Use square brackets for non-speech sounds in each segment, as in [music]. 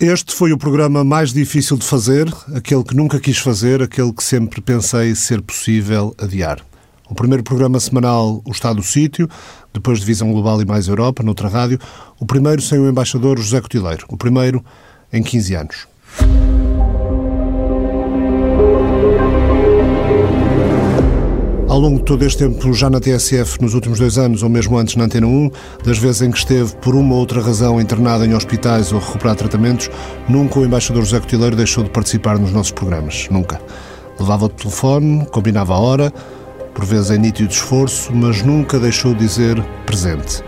Este foi o programa mais difícil de fazer, aquele que nunca quis fazer, aquele que sempre pensei ser possível adiar. O primeiro programa semanal, O Estado do Sítio, depois Divisão Global e Mais Europa, noutra rádio. O primeiro sem o embaixador José Cotileiro. O primeiro em 15 anos. Ao longo de todo este tempo, já na TSF, nos últimos dois anos, ou mesmo antes na Antena 1, das vezes em que esteve, por uma ou outra razão, internado em hospitais ou recuperar tratamentos, nunca o embaixador José Cotileiro deixou de participar nos nossos programas. Nunca. Levava o telefone, combinava a hora, por vezes em nítido esforço, mas nunca deixou de dizer presente.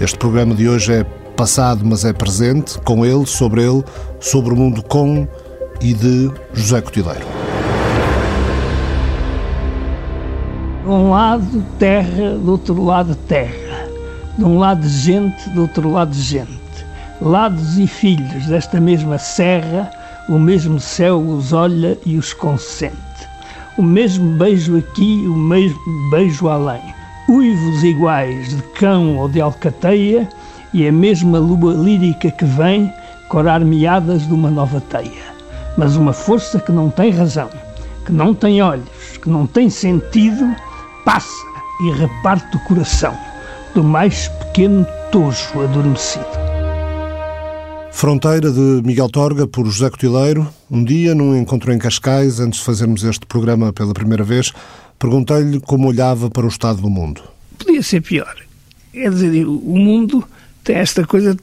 Este programa de hoje é passado, mas é presente, com ele, sobre ele, sobre o mundo com e de José Cotileiro. De um lado terra, do outro lado terra. De um lado gente, do outro lado gente. Lados e filhos desta mesma serra, o mesmo céu os olha e os consente. O mesmo beijo aqui, o mesmo beijo além. Uivos iguais de cão ou de alcateia e a mesma lua lírica que vem corar meadas de uma nova teia. Mas uma força que não tem razão, que não tem olhos, que não tem sentido, passa e reparte o coração do mais pequeno tojo adormecido. Fronteira de Miguel Torga por José Cotileiro. Um dia, num encontro em Cascais, antes de fazermos este programa pela primeira vez, perguntei-lhe como olhava para o estado do mundo. Podia ser pior. Quer dizer, o mundo tem esta coisa,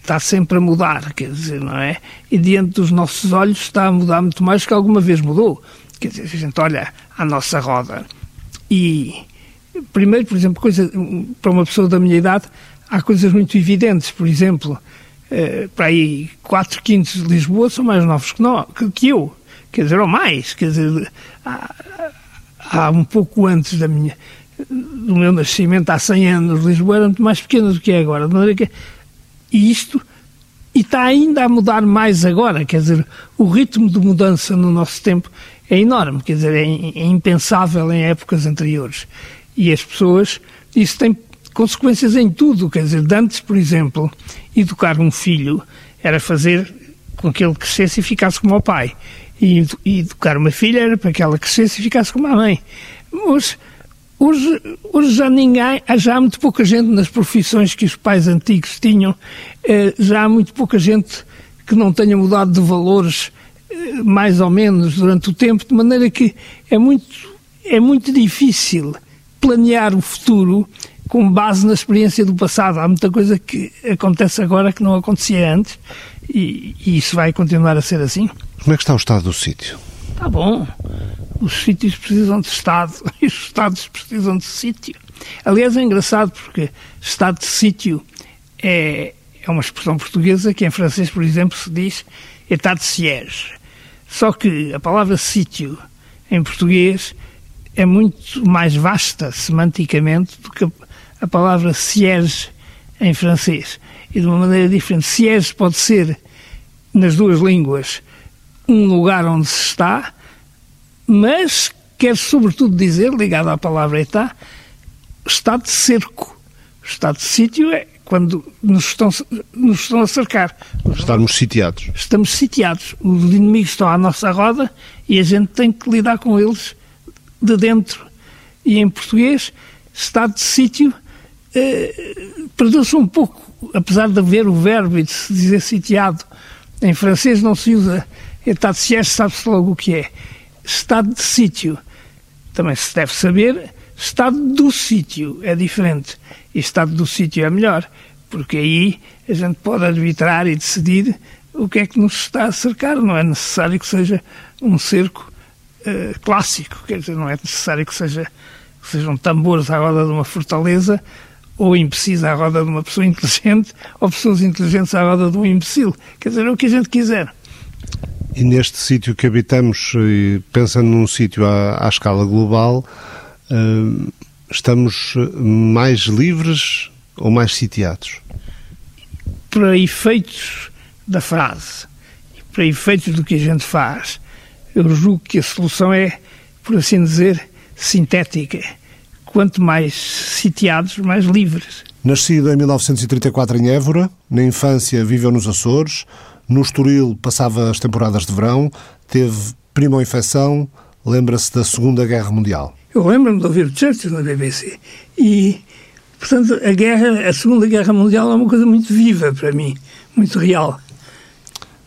está sempre a mudar, quer dizer, não é? E diante dos nossos olhos está a mudar muito mais que alguma vez mudou. Quer dizer, se a gente olha à nossa roda e, primeiro, por exemplo, coisa, para uma pessoa da minha idade, há coisas muito evidentes. Por exemplo, eh, para aí 4 quintos de Lisboa são mais novos que, nós, que, que eu. Quer dizer, ou mais. Quer dizer, há, há um pouco antes da minha, do meu nascimento, há 100 anos, Lisboa era muito mais pequena do que é agora. De maneira que, e isto e está ainda a mudar mais agora, quer dizer, o ritmo de mudança no nosso tempo é enorme, quer dizer, é, é impensável em épocas anteriores. E as pessoas, isso tem consequências em tudo, quer dizer, antes, por exemplo, educar um filho era fazer com que ele crescesse e ficasse como o pai. E, educar uma filha era para que ela crescesse e ficasse como a mãe. Mas hoje, hoje já ninguém, já há muito pouca gente nas profissões que os pais antigos tinham, eh, já há muito pouca gente que não tenha mudado de valores mais ou menos durante o tempo, de maneira que é muito, é muito difícil planear o futuro com base na experiência do passado. Há muita coisa que acontece agora que não acontecia antes e, e isso vai continuar a ser assim. Como é que está o estado do sítio? Está bom. Os sítios precisam de Estado [laughs] e os Estados precisam de sítio. Aliás, é engraçado porque Estado de sítio é, é uma expressão portuguesa que em francês, por exemplo, se diz état de siège. Só que a palavra sítio em português é muito mais vasta semanticamente do que a palavra siège em francês. E de uma maneira diferente. Siège pode ser, nas duas línguas, um lugar onde se está, mas quer sobretudo dizer, ligado à palavra état, estado de cerco. Estado de sítio é quando nos estão, nos estão a cercar. Estarmos sitiados. Estamos sitiados. Os inimigos estão à nossa roda e a gente tem que lidar com eles de dentro. E em português, estado de sítio eh, perdeu-se um pouco, apesar de haver o verbo e de se dizer sitiado. Em francês não se usa estado de siège, sabe-se logo o que é. Estado de sítio. Também se deve saber Estado do sítio é diferente. E estado do sítio é melhor, porque aí a gente pode arbitrar e decidir o que é que nos está a cercar. Não é necessário que seja um cerco uh, clássico, quer dizer, não é necessário que, seja, que sejam tambores à roda de uma fortaleza ou imbecis à roda de uma pessoa inteligente ou pessoas inteligentes à roda de um imbecil. Quer dizer, é o que a gente quiser. E neste sítio que habitamos, pensando num sítio à, à escala global, estamos mais livres ou mais sitiados? Para efeitos da frase, para efeitos do que a gente faz, eu julgo que a solução é, por assim dizer, sintética. Quanto mais sitiados, mais livres. Nascido em 1934 em Évora, na infância viveu nos Açores, No Estoril passava as temporadas de verão, teve primo-infecção, lembra-se da Segunda Guerra Mundial. Eu lembro-me de ouvir o Churchill na BBC e, portanto, a guerra, a Segunda Guerra Mundial é uma coisa muito viva para mim, muito real.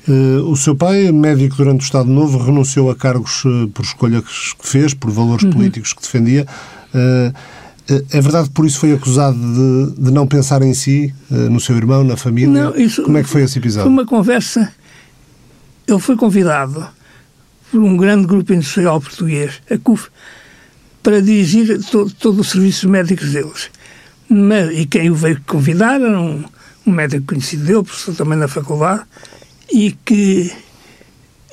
Uh, o seu pai, médico durante o Estado Novo, renunciou a cargos uh, por escolha que fez, por valores uhum. políticos que defendia. Uh, é verdade que por isso foi acusado de, de não pensar em si, no seu irmão, na família? Não, isso Como é que foi esse episódio? Foi uma conversa. Ele foi convidado por um grande grupo industrial português, a CUF, para dirigir todo, todo o serviço médicos deles. Mas, e quem o veio convidar era um, um médico conhecido dele, professor também na faculdade, e que.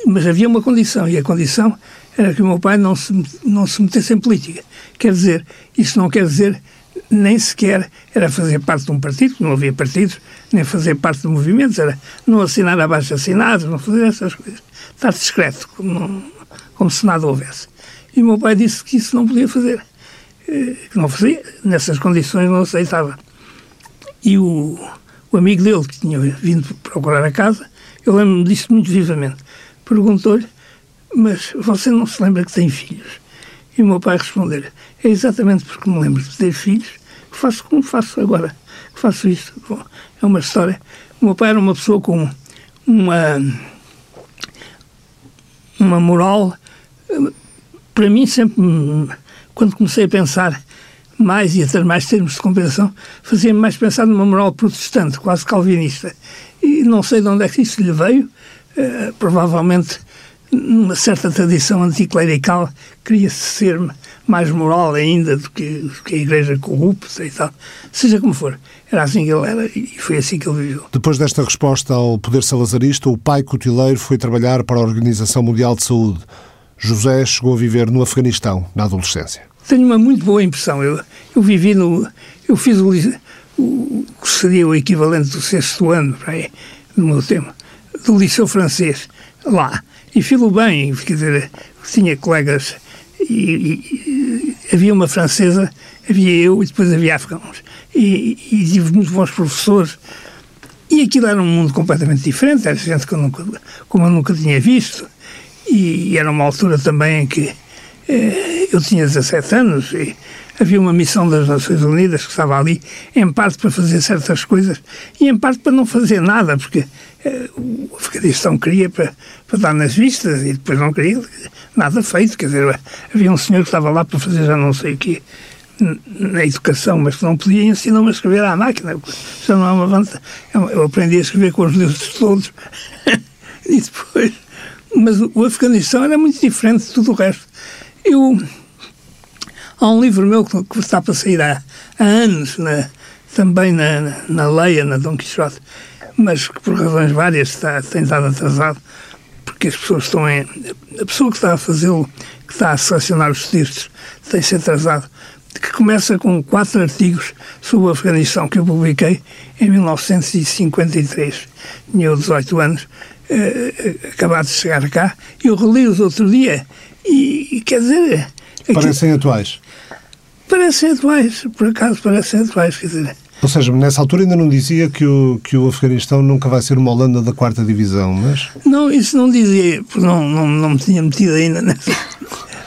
Mas havia uma condição, e a condição era que o meu pai não se, não se metesse em política. Quer dizer, isso não quer dizer nem sequer era fazer parte de um partido, não havia partidos, nem fazer parte de movimentos, era não assinar abaixo assinados, não fazer essas coisas. Estar discreto, como, como se nada houvesse. E o meu pai disse que isso não podia fazer, eh, que não fazia, nessas condições não aceitava. E o, o amigo dele, que tinha vindo procurar a casa, eu lembro-me disso muito vivamente. Perguntou-lhe, mas você não se lembra que tem filhos? E o meu pai respondeu é exatamente porque me lembro de ter filhos que faço como faço agora, que faço isto. Bom, é uma história. O meu pai era uma pessoa com uma, uma moral, para mim sempre, quando comecei a pensar mais e a ter mais termos de compensação, fazia-me mais pensar numa moral protestante, quase calvinista. E não sei de onde é que isso lhe veio, uh, provavelmente numa certa tradição anticlerical, queria-se ser mais moral ainda do que, do que a igreja corrupta e tal. Seja como for, era assim que ele era e foi assim que ele viveu. Depois desta resposta ao poder salazarista, o pai cutileiro foi trabalhar para a Organização Mundial de Saúde. José chegou a viver no Afeganistão, na adolescência. Tenho uma muito boa impressão. Eu, eu vivi no. Eu fiz o, o que seria o equivalente do sexto ano, aí, no meu tempo, do Liceu Francês, lá. E filo bem, quer dizer, tinha colegas e, e, havia uma francesa, havia eu e depois havia afegãos. E, e tive muito bons professores. E aquilo era um mundo completamente diferente, era gente que eu nunca, como eu nunca tinha visto. E, era uma altura também em que eh, eu tinha 17 anos e havia uma missão das Nações Unidas que estava ali, em parte para fazer certas coisas e em parte para não fazer nada, porque eh, o Afeganistão queria para, para dar nas vistas e depois não queria nada feito. Quer dizer, havia um senhor que estava lá para fazer já não sei o quê na educação, mas que não podia ensinar-me a escrever à máquina. Já não é uma vantagem. Eu aprendi a escrever com os deuses todos. [laughs] e depois. Mas o Afeganistão era muito diferente de tudo o resto. Eu Há um livro meu que está para sair há, há anos, na, também na, na Leia, na Dom Quixote, mas que por razões várias está, tem estado atrasado, porque as pessoas estão em. A pessoa que está a fazê-lo, que está a selecionar os textos, tem-se atrasado, que começa com quatro artigos sobre o Afeganistão que eu publiquei em 1953. Tinha eu 18 anos, eh, acabado de chegar cá, eu reli-os outro dia e, e quer dizer. Parecem atuais parecem atuais, por acaso parecem atuais, quer dizer. Ou seja, nessa altura ainda não dizia que o, que o Afeganistão nunca vai ser uma Holanda da quarta divisão, mas... Não, isso não dizia, porque não, não, não me tinha metido ainda nessas,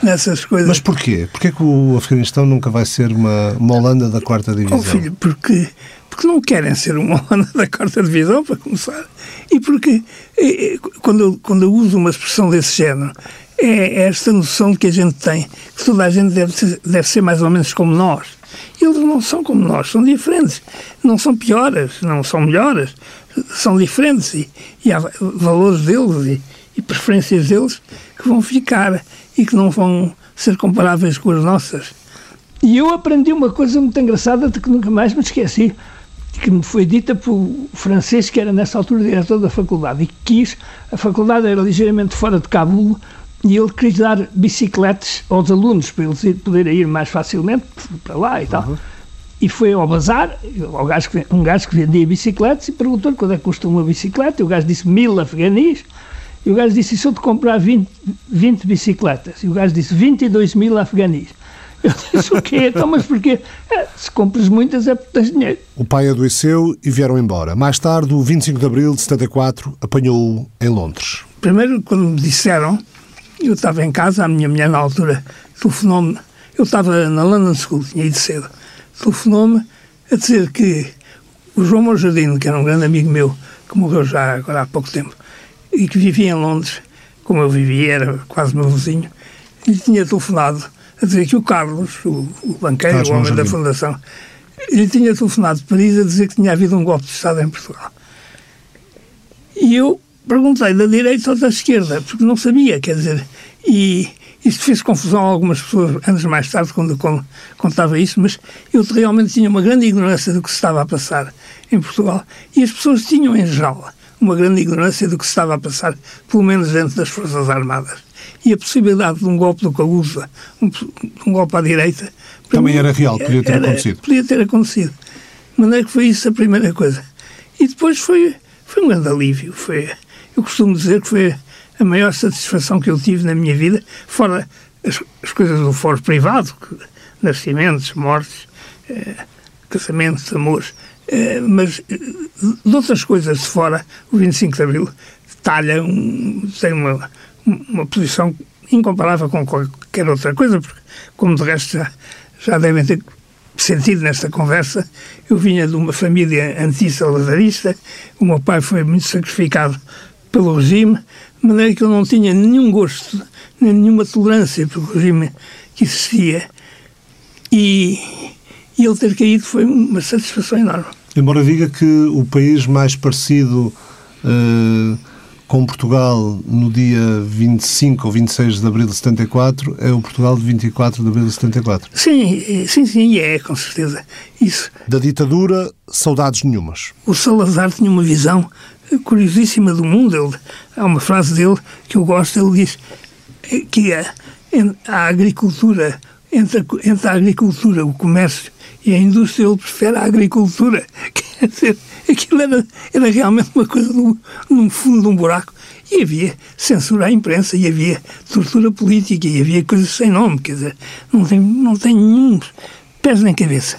nessas coisas. Mas porquê? Porquê que o Afeganistão nunca vai ser uma, uma Holanda da quarta divisão? Oh, filho, porque, porque não querem ser uma Holanda [laughs] da quarta divisão, para começar. E porque, quando eu, quando eu uso uma expressão desse género, é esta noção que a gente tem, que toda a gente deve ser, deve ser mais ou menos como nós. Eles não são como nós, são diferentes. Não são piores, não são melhores, são diferentes e, e há valores deles e, e preferências deles que vão ficar e que não vão ser comparáveis com as nossas. E eu aprendi uma coisa muito engraçada de que nunca mais me esqueci, que me foi dita por francês que era nessa altura diretor da faculdade e que quis, a faculdade era ligeiramente fora de Cabul, e ele quis dar bicicletas aos alunos para eles poderem ir mais facilmente para lá e tal. Uhum. E foi ao bazar, ao gajo que, um gajo que vendia bicicletas e perguntou-lhe quanto é que custa uma bicicleta. E o gajo disse mil afeganis. E o gajo disse: e se eu te comprar 20, 20 bicicletas? E o gajo disse 22 mil afeganis. Eu disse, o quê? Então, mas porquê? É, se compras muitas é porque tens dinheiro. O pai adoeceu e vieram embora. Mais tarde, o 25 de abril de 74, apanhou-o em Londres. Primeiro, quando me disseram, eu estava em casa, a minha mulher na altura telefonou-me, eu estava na London School, tinha ido cedo, telefonou-me a dizer que o João Monjardino, que era um grande amigo meu, que morreu já agora há pouco tempo, e que vivia em Londres, como eu vivia, era quase meu vizinho, lhe tinha telefonado a dizer que o Carlos, o, o banqueiro, Carlos o homem da Fundação, lhe tinha telefonado de Paris a dizer que tinha havido um golpe de Estado em Portugal. E eu perguntei da direita ou da esquerda, porque não sabia, quer dizer, e isto fez confusão a algumas pessoas anos mais tarde, quando, quando contava isso, mas eu realmente tinha uma grande ignorância do que se estava a passar em Portugal e as pessoas tinham em geral uma grande ignorância do que se estava a passar, pelo menos dentro das Forças Armadas. E a possibilidade de um golpe do Calusa, um, um golpe à direita... Também mim, era real, podia ter era, acontecido. Podia ter acontecido. De maneira que foi isso a primeira coisa. E depois foi, foi um grande alívio. Foi, eu costumo dizer que foi a maior satisfação que eu tive na minha vida, fora as, as coisas do foro privado, que, nascimentos, mortes, eh, casamentos, amores, eh, mas eh, de outras coisas de fora, o 25 de Abril talha, um, tem uma, uma posição incomparável com qualquer outra coisa, porque, como de resto já, já devem ter sentido nesta conversa, eu vinha de uma família anti-salazarista, o meu pai foi muito sacrificado pelo regime, de maneira que eu não tinha nenhum gosto, nem nenhuma tolerância pelo regime que existia. E, e ele ter caído foi uma satisfação enorme. Embora diga que o país mais parecido uh, com Portugal no dia 25 ou 26 de abril de 74 é o Portugal de 24 de abril de 74. Sim, sim, sim, é, com certeza. Isso. Da ditadura, saudades nenhumas. O Salazar tinha uma visão curiosíssima do mundo. Ele, há uma frase dele que eu gosto, ele diz que a, a agricultura, entre a, entre a agricultura, o comércio e a indústria, ele prefere a agricultura. [laughs] Quer dizer, [laughs] aquilo era, era realmente uma coisa no, no fundo de um buraco. E havia censura à imprensa, e havia tortura política, e havia coisas sem nome. Quer dizer, não tem, não tem nenhum pés nem cabeça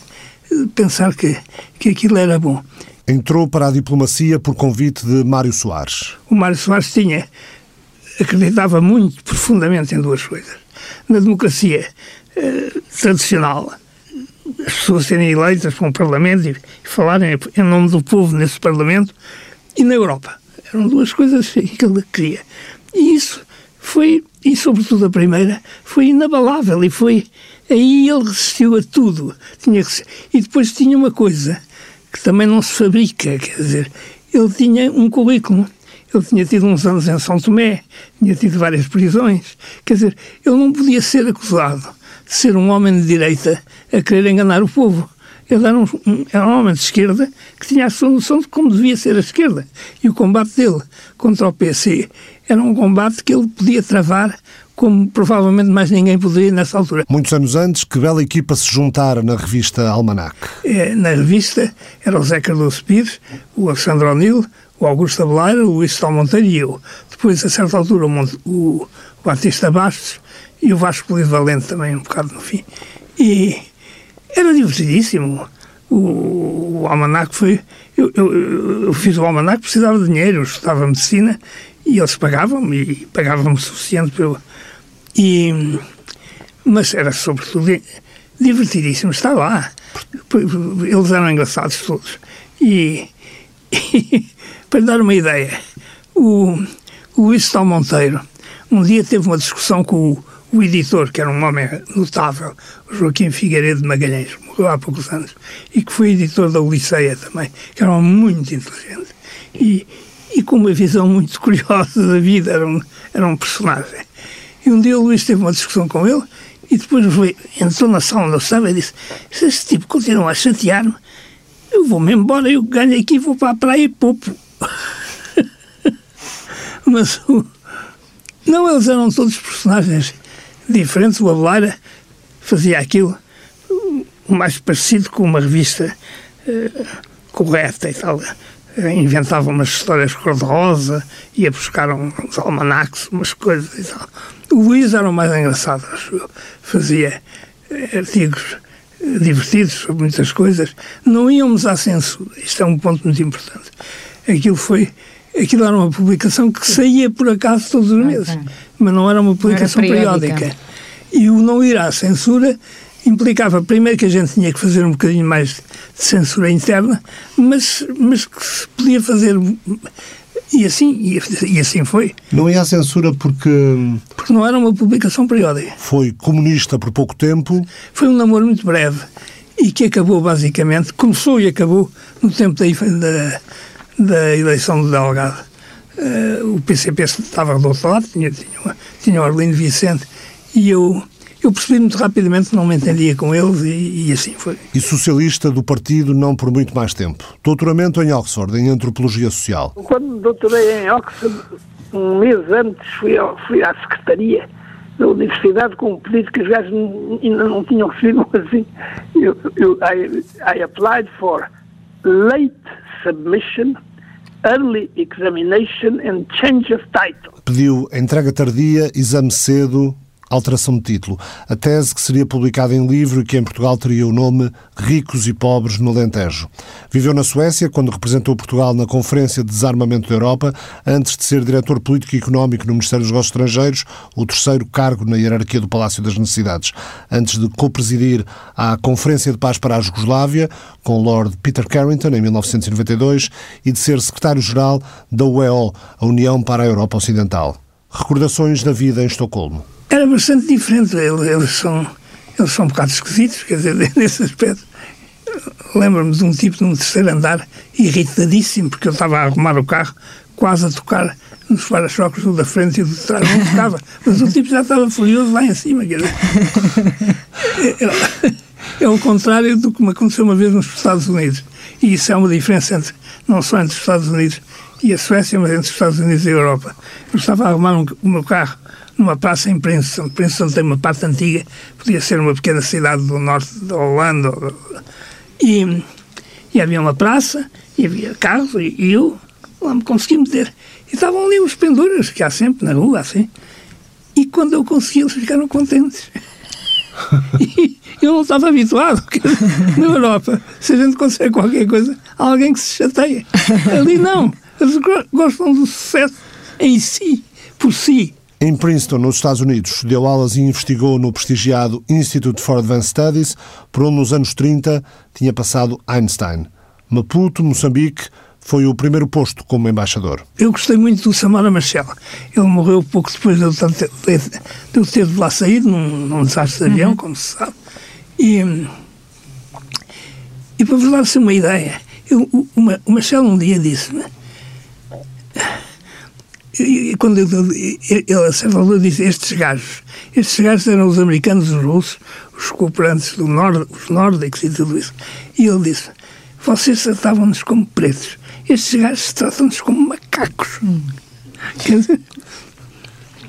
pensar que, que aquilo era bom. Entrou para a diplomacia por convite de Mário Soares. O Mário Soares tinha, acreditava muito profundamente em duas coisas. Na democracia eh, tradicional, as pessoas serem eleitas para um Parlamento e, falarem em nome do povo nesse Parlamento, e na Europa. Eram duas coisas que ele queria. E isso foi, e sobretudo a primeira, foi inabalável e foi. Aí ele resistiu a tudo. Tinha que, e depois tinha uma coisa que também não se fabrica, quer dizer, ele tinha um currículo. Ele tinha tido uns anos em São Tomé, tinha tido várias prisões. Quer dizer, ele não podia ser acusado de ser um homem de direita a querer enganar o povo. Ele era um, era um homem de esquerda que tinha a sua noção de como devia ser a esquerda. E o combate dele contra o PC era um combate que ele podia travar como provavelmente mais ninguém poderia nessa altura. Muitos anos antes, que bela equipa se juntara na revista Almanac. É, na revista era o Zé Cardoso Pires, o Alexandre O'Neill, o Augusto Abeleira, o Luís Monteiro e eu. Depois, a certa altura, o, o Batista Bastos e o Vasco Polido Valente também, um bocado no fim. E era divertidíssimo. O, o Almanac foi... Eu, eu, eu fiz o Almanac, precisava de dinheiro, eu estudava medicina e eles pagavam-me e pagavam-me suficiente para eu e, mas era sobretudo divertidíssimo estar lá. Eles eram engraçados todos. E, [laughs] e para dar uma ideia, o, o Tal Monteiro um dia teve uma discussão com o, o editor, que era um homem notável, Joaquim Figueiredo de Magalhães, morreu há poucos anos, e que foi editor da Odisseia também, que era um homem muito inteligente e, e com uma visão muito [laughs] curiosa da vida, era um, era um personagem. E um dia o Luís teve uma discussão com ele e depois foi, entrou na sala onde eu estava e disse: Se esse tipo continua a chatear-me, eu vou-me embora, eu ganho aqui, vou para a praia e poupo. [laughs] Mas o, não, eles eram todos personagens diferentes. O Abelaira fazia aquilo o mais parecido com uma revista uh, correta e tal inventava umas histórias cor-de-rosa, ia buscar uns almanacs, umas coisas e tal. O Luís era o mais engraçado, acho eu. Fazia artigos divertidos sobre muitas coisas, não íamos à censura. Isto é um ponto muito importante. Aquilo foi aquilo era uma publicação que saía por acaso todos os meses, okay. Mas não era uma publicação era periódica. periódica. E o não ir à censura implicava primeiro que a gente tinha que fazer um bocadinho mais de censura interna, mas, mas que se podia fazer e assim, e, assim foi. Não ia à censura porque. Porque não era uma publicação periódica. Foi comunista por pouco tempo. Foi um namoro muito breve e que acabou basicamente, começou e acabou no tempo da, da, da eleição do delegado. Uh, o PCP estava do outro lado, tinha, tinha, tinha o Arlindo Vicente e eu eu percebi muito rapidamente que não me entendia com eles e, e, assim foi. E socialista do partido não por muito mais tempo. Doutoramento em Oxford, em Antropologia Social. Quando doutorei em Oxford, um mês antes, fui, ao, fui à secretaria da universidade com um pedido que os gajos ainda não tinham recebido [laughs] assim. Eu, eu, I, I applied for late submission early examination and change of title. Pediu entrega tardia, exame cedo, alteração de título. A tese que seria publicada em livro e que em Portugal teria o nome Ricos e Pobres no Alentejo. Viveu na Suécia quando representou Portugal na Conferência de Desarmamento da Europa, antes de ser diretor político e económico no Ministério dos Negócios Estrangeiros, o terceiro cargo na hierarquia do Palácio das Necessidades. Antes de co-presidir a Conferência de Paz para a Jugoslávia, com Lord Peter Carrington, em 1992, e de ser secretário-geral da UEO, a União para a Europa Ocidental. Recordações da vida em Estocolmo era bastante diferente. Eles são, eles são um bocado esquisitos, quer dizer, [laughs] nesse aspecto. Lembro-me de um tipo num terceiro andar, irritadíssimo, porque eu estava a arrumar o carro, quase a tocar nos para-choques do da frente e do de trás, não tocava. [laughs] Mas o tipo já estava furioso lá em cima, quer dizer. [laughs] É, é, é o contrário do que me aconteceu uma vez nos Estados Unidos. E isso é uma diferença entre, não só entre os Estados Unidos e a Suécia, mas entre os Estados Unidos e a Europa. Eu estava a arrumar um, o meu carro numa praça em Princeton. Princeton tem uma parte antiga, podia ser uma pequena cidade do norte da Holanda. E, e havia uma praça, e havia carros, e, eu lá me consegui meter. E estavam ali os penduras, que há sempre na rua, assim. E quando eu consegui, eles ficaram contentes. [laughs] e eu não estava habituado, na Europa, se a gente consegue qualquer coisa, há alguém que se chateia. Ali não. Eles gostam do sucesso em si, por si. Em Princeton, nos Estados Unidos, deu aulas e investigou no prestigiado Institute for Advanced Studies, por onde nos anos 30 tinha passado Einstein. Maputo, Moçambique, foi o primeiro posto como embaixador. Eu gostei muito do Samara Machel. Ele morreu pouco depois de eu ter, de, ter de lá saído, num, num desastre de avião, uhum. como se sabe. E, e para vos dar-se uma ideia, eu, o, o Machel um dia disse-me e, quando ele, ele, a certa altura disse estes gajos, estes gajos eram os americanos, os russos, os cooperantes do norte, os nórdicos e tudo isso. E ele disse, vocês tratavam-nos como pretos, estes gajos tratam-nos como macacos. Hum. Quer dizer...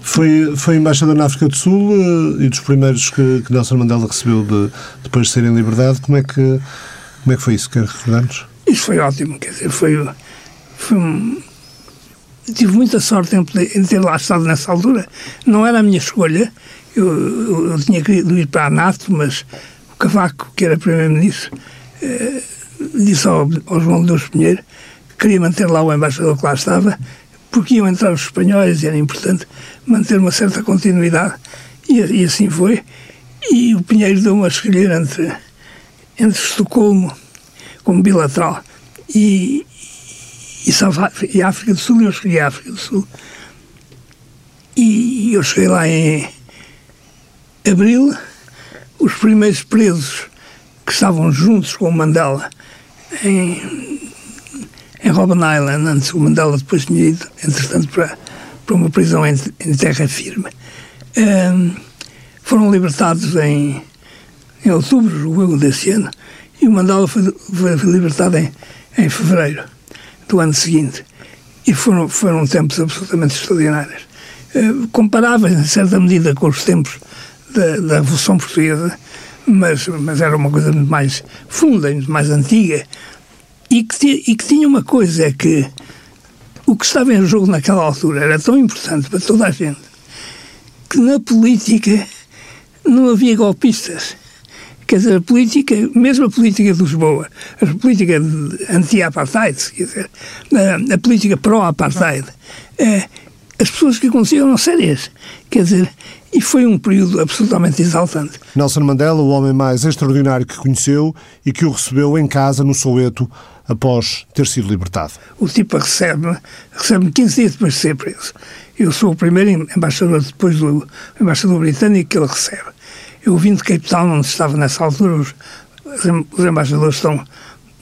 Foi, foi embaixador na África do Sul uh, e dos primeiros que, que Nelson Mandela recebeu de, depois de serem em liberdade. Como é que, como é que foi isso? Quer recordar-nos? Isso foi ótimo, quer dizer, foi, foi um, tive muita sorte em, em, ter lá estado nessa altura. Não era a minha escolha. Eu, eu, eu tinha querido ir para a NATO, mas o Cavaco, que era primeiro-ministro, eh, disse ao, ao João Deus Pinheiro que queria manter lá o embaixador que lá estava, porque iam entrar os espanhóis e era importante manter uma certa continuidade. E, e assim foi. E o Pinheiro deu-me a escolher entre, entre Estocolmo, como bilateral, e, e, e África do Sul, eu cheguei à África do Sul. E eu cheguei lá em abril, os primeiros presos que estavam juntos com o Mandela em, em Robben Island, antes o Mandela depois tinha ido, entretanto, para, para uma prisão em, em terra firme, um, foram libertados em, em outubro desse ano e o Mandela foi, foi libertado em, em fevereiro do ano seguinte. E foram, foram tempos absolutamente extraordinários. Uh, comparáveis, em certa medida, com os tempos da, da Revolução Portuguesa, mas, mas era uma coisa muito mais funda, muito mais antiga. E que, e que tinha uma coisa, é que o que estava em jogo naquela altura era tão importante para toda a gente que na política não havia golpistas. Quer dizer, a política, mesmo a política de Lisboa, a política anti-apartheid, a, a política pró-apartheid, é, as pessoas que aconteciam eram sérias. Quer dizer, e foi um período absolutamente exaltante. Nelson Mandela, o homem mais extraordinário que conheceu e que o recebeu em casa, no Soweto, após ter sido libertado. O tipo recebe-me recebe 15 dias depois de ser preso. Eu sou o primeiro embaixador depois do embaixador britânico que ele recebe. Eu vim de Cape Town, onde estava nessa altura, os, os embaixadores estão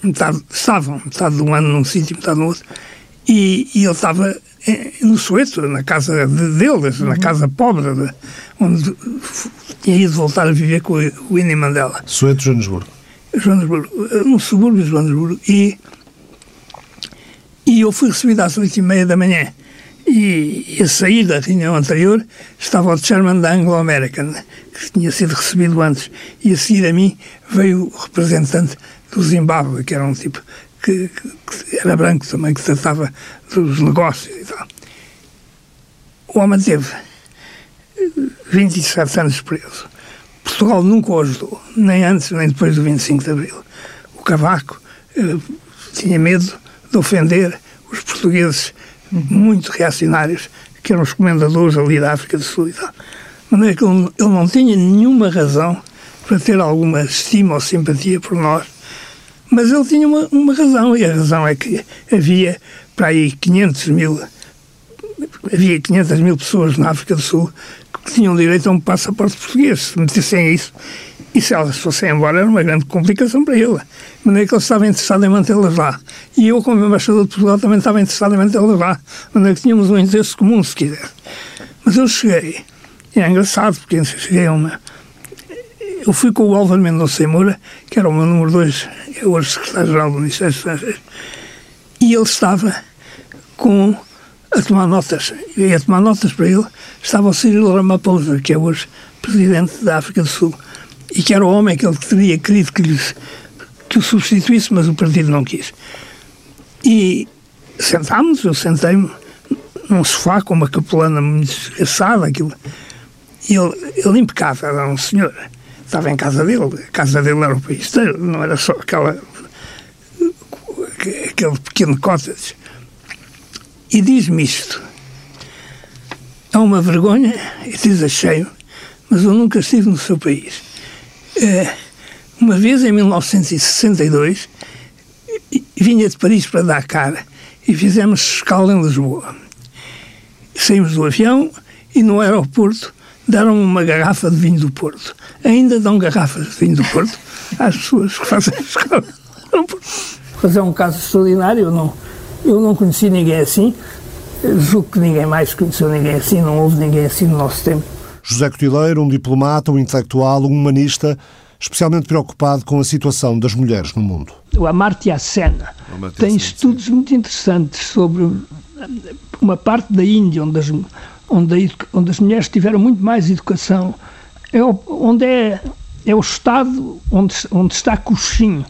metade, estavam metade de um ano num sítio, metade no outro, e, e ele estava no Soweto, na casa deles, uhum. na casa pobre, de, onde tinha ido voltar a viver com o Winnie Mandela. Soweto, Joanesburgo. Joanesburgo, no subúrbio de Joanesburgo, e, e eu fui recebido às oito e meia da manhã. E a sair da reunião anterior estava o chairman da Anglo-American, que tinha sido recebido antes, e a seguir a mim veio o representante do Zimbábue, que era um tipo que, que, era branco também, que tratava dos negócios e tal. O homem teve 27 anos preso. Portugal nunca o ajudou, nem antes nem depois do 25 de Abril. O Cavaco eh, tinha medo de ofender os portugueses muito reacionários, que eram os comendadores ali da África do Sul e tal. De maneira que ele, não tinha nenhuma razão para ter alguma estima ou simpatia por nós mas ele tinha uma, uma razão, e a razão é que havia para aí 500 mil, havia 500 mil pessoas na África do Sul que tinham direito a um passaporte português. Se metessem isso, e se elas fossem embora, era uma grande complicação para ele. De maneira que ele estava interessado em mantê-las lá. E eu, como embaixador de Portugal, também estava interessado em mantê-las lá. De maneira que tínhamos um interesse comum, se quiser. Mas eu cheguei, e é engraçado, porque eu cheguei a uma eu fui com o Álvaro Mendonça Moura, que era o meu número dois, é hoje secretário-geral do Ministério dos Estrangeiros, e ele estava com a tomar notas, e a tomar notas para ele estava o Cyril Ramaphosa, que é hoje presidente da África do Sul, e que era o homem que ele teria querido que, lhes, que o substituísse, mas o partido não quis. E sentámos, eu sentei-me num sofá com uma capulana muito desgraçada, aquilo. E ele, ele impecável, era um senhor estava em casa dele, a casa dele era o país inteiro, não era só aquela, aquele pequeno cottage. E diz-me isto. É uma vergonha, e diz a cheio, mas eu nunca estive no seu país. É, uma vez, em 1962, vinha de Paris para Dakar e fizemos escala em Lisboa. Saímos do avião e no aeroporto deram uma garrafa de vinho do Porto. Ainda dão garrafas de vinho do Porto às pessoas que fazem escola. Mas é um caso extraordinário, eu não, eu não conheci ninguém assim, julgo que ninguém mais conheceu ninguém assim, não houve ninguém assim no nosso tempo. José Cotileiro, um diplomata, um intelectual, um humanista, especialmente preocupado com a situação das mulheres no mundo. O Amartya Sen tem estudos muito interessantes sobre uma parte da Índia onde as onde, onde as mulheres tiveram muito mais educação, é o, onde é, é o Estado onde, onde está Coxinho,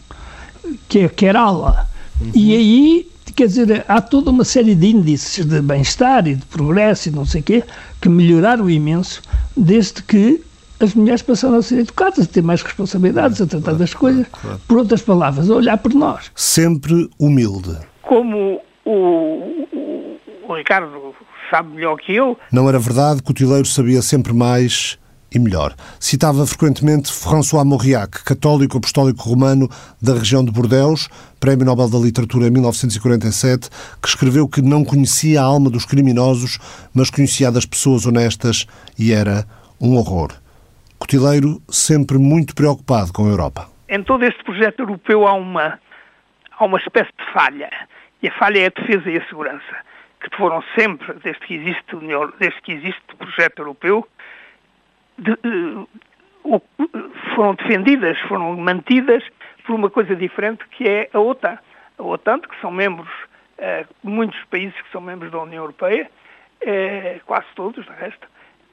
que é Kerala. Uhum. E aí, quer dizer, há toda uma série de índices de bem-estar e de progresso e não sei o quê, que melhoraram imenso desde que as mulheres passaram a ser educadas, a ter mais responsabilidades, a tratar das coisas, por outras palavras, a olhar por nós. Sempre humilde. Como o, o, o Ricardo sabe melhor que eu. Não era verdade que o Tileiro sabia sempre mais e melhor. Citava frequentemente François Mauriac, católico apostólico romano da região de Bordeaux, Prémio Nobel da Literatura em 1947, que escreveu que não conhecia a alma dos criminosos, mas conhecia a das pessoas honestas e era um horror. Cotileiro sempre muito preocupado com a Europa. Em todo este projeto europeu há uma, há uma espécie de falha. E a falha é a defesa e a segurança que foram sempre, desde que existe, desde que existe o projeto europeu, de, uh, foram defendidas, foram mantidas por uma coisa diferente que é a OTAN. A OTAN, que são membros, uh, muitos países que são membros da União Europeia, uh, quase todos, de resto,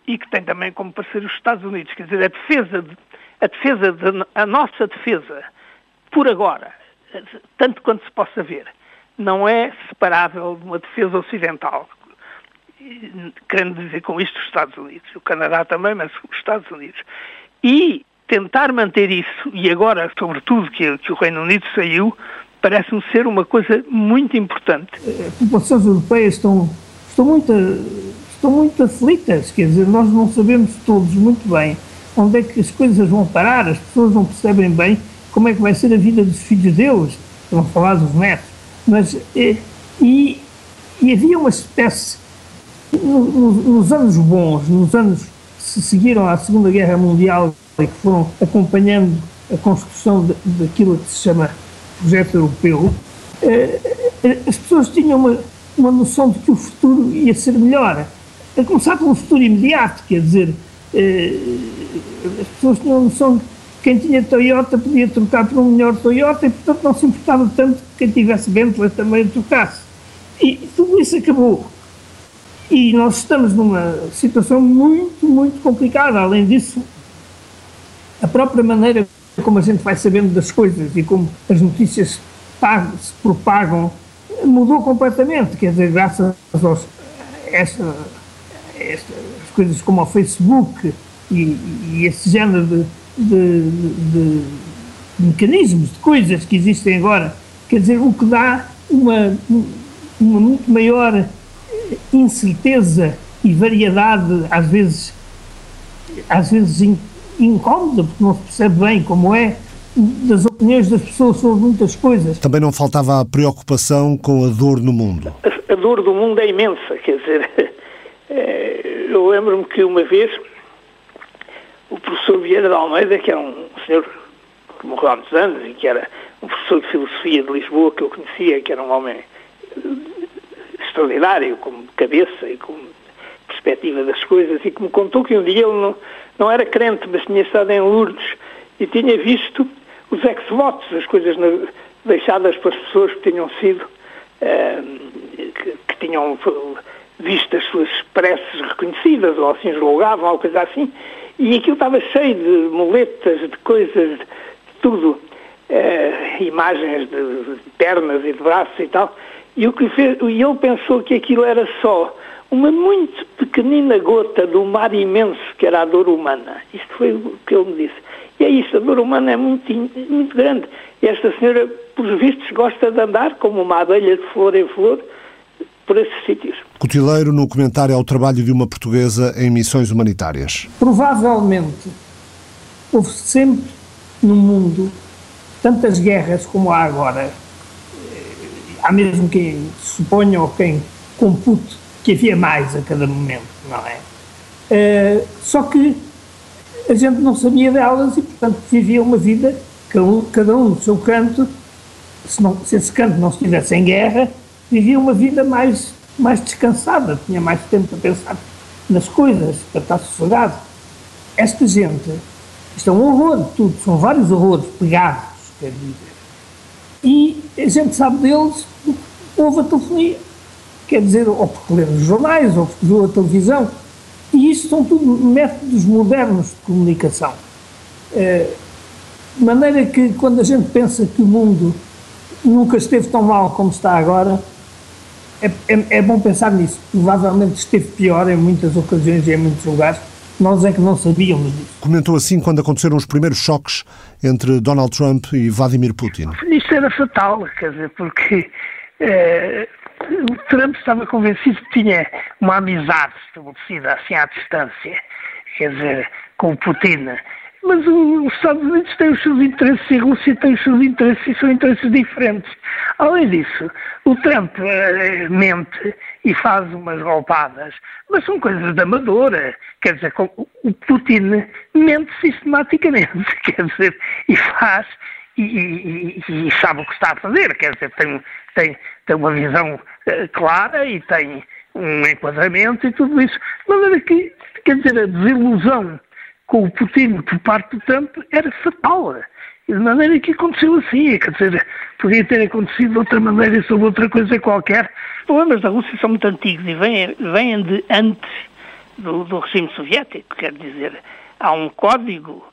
e que tem também como parceiro os Estados Unidos. Quer dizer, a defesa, de, a defesa, de, a nossa defesa, por agora, tanto quanto se possa ver, não é separável de uma defesa ocidental. Querendo dizer com isto os Estados Unidos, o Canadá também, mas os Estados Unidos. E tentar manter isso, e agora, sobretudo, que, que o Reino Unido saiu, parece-me ser uma coisa muito importante. As populações europeias estão, estão, muito, estão muito aflitas, quer dizer, nós não sabemos todos muito bem onde é que as coisas vão parar, as pessoas não percebem bem como é que vai ser a vida dos filhos deles, a falar dos netos, mas, e, e, e havia uma espécie, nos anos bons, nos anos que se seguiram à Segunda Guerra Mundial e que foram acompanhando a construção daquilo que se chama projeto europeu, eh, eh, as pessoas tinham uma, uma noção de que o futuro ia ser melhor. A começar pelo futuro imediato, quer dizer, eh, as pessoas tinham a noção que quem tinha Toyota podia trocar por um melhor Toyota e, portanto, não se importava tanto que quem tivesse Bentley também trocasse. E tudo isso acabou. E nós estamos numa situação muito, muito complicada. Além disso, a própria maneira como a gente vai sabendo das coisas e como as notícias se propagam mudou completamente. Quer dizer, graças aos, esta, estas coisas como o Facebook e, e esse género de, de, de, de, mecanismos, de coisas que existem agora, quer dizer, o que dá uma, uma muito maior incerteza e variedade, às vezes, às vezes incómoda, porque não se percebe bem como é, das opiniões das pessoas sobre muitas coisas. Também não faltava a preocupação com a dor no mundo. A, a dor do mundo é imensa, quer dizer, eu lembro-me que uma vez o professor Vieira de Almeida, que era um senhor que morreu há muitos anos e que era um professor de filosofia de Lisboa que eu conhecia, que era um homem extraordinário, com cabeça e com perspectiva das coisas, e que me contou que um dia ele não, não era crente, mas tinha estado em Lourdes e tinha visto os ex-votos, as coisas na, deixadas para as pessoas que tinham sido, uh, que, que, tinham visto as suas preces reconhecidas, ou assim julgavam, ou coisa assim, e aquilo estava cheio de muletas, de coisas, de tudo, uh, imagens de, de pernas e de braços e tal, e, o que fez, e ele pensou que aquilo era só uma muito pequenina gota do mar imenso que era a dor humana. Isto foi o que ele me disse. E é isso, a dor humana é muito, muito grande. E esta senhora, por vistos, gosta de andar como uma abelha de flor em flor por esses sítios. Cotileiro no comentário ao trabalho de uma portuguesa em missões humanitárias. Provavelmente houve sempre no mundo tantas guerras como há agora há mesmo quem suponha ou quem compute que havia mais a cada momento, não é? Uh, só que a gente não sabia delas e, portanto, vivia uma vida, cada um, cada um no seu canto, se, não, se esse canto não estivesse em guerra, vivia uma vida mais, mais descansada, tinha mais tempo para pensar nas coisas, para estar sossegado. Esta gente, isto é um horror tudo, são vários horrores pegados, quer dizer. E a gente sabe deles houve a telefonia. Quer dizer, ou porque lê os jornais, ou porque viu a televisão. E isto são tudo métodos modernos de comunicação. É, de maneira que, quando a gente pensa que o mundo nunca esteve tão mal como está agora, é, é, é, bom pensar nisso. Provavelmente esteve pior em muitas ocasiões e em muitos lugares. Nós é que não sabíamos disso. Comentou assim quando aconteceram os primeiros choques entre Donald Trump e Vladimir Putin. Isto era fatal, quer dizer, porque eh, o Trump estava convencido que tinha uma amizade estabelecida assim à distância, quer dizer, com o Putin. Mas os Estados Unidos têm os seus interesses e a Rússia tem os seus interesses e são interesses diferentes. Além disso, o Trump uh, mente e faz umas roupadas, mas são coisas de amadora. Quer dizer, o Putin mente sistematicamente, [laughs] quer dizer, e faz e, e, e, sabe o que está a fazer, quer dizer, tem, tem, tem uma visão uh, clara e tem um enquadramento e tudo isso. De maneira que, quer dizer, a desilusão com o Putin por parte do Trump era fatal. De maneira que aconteceu assim, quer dizer, podia ter acontecido de outra maneira sobre outra coisa qualquer. Os problemas da Rússia são muito antigos e vêm, vêm de antes do, do regime soviético, quer dizer, há um código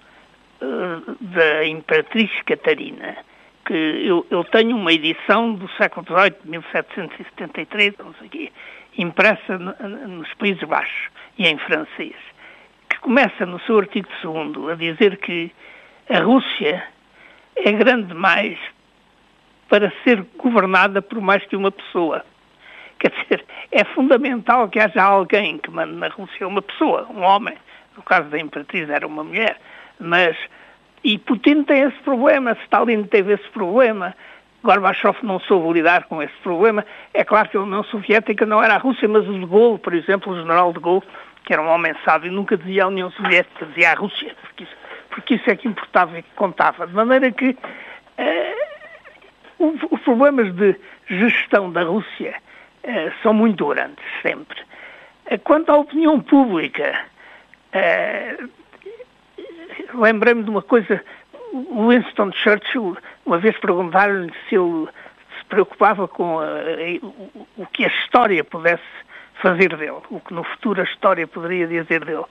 uh, da Imperatriz Catarina que eu, eu, tenho uma edição do século XVIII, 1773, não sei quê, impressa no, nos Países Baixos e em francês, começa no seu artigo 2 a dizer que a Rússia é grande demais para ser governada por mais que uma pessoa. Quer dizer, é fundamental que haja alguém que mande na Rússia uma pessoa, um homem. No caso da Imperatriz era uma mulher. Mas, e Putin tem esse problema, Stalin teve esse problema, Gorbachev não soube lidar com esse problema. É claro que a União Soviética não era a Rússia, mas o de Gaulle, por exemplo, o general de Gaulle, que era um homem sábio, nunca dizia a União Soviética, dizia a Rússia, porque isso, porque isso é que importava e que contava. De maneira que eh, os problemas de gestão da Rússia eh, são muito grandes, sempre. Eh, quanto à opinião pública, lembrei-me de uma coisa Winston Churchill, uma vez perguntaram-lhe se ele se preocupava com a, o que a história pudesse fazer dele, o que no futuro a história poderia dizer dele.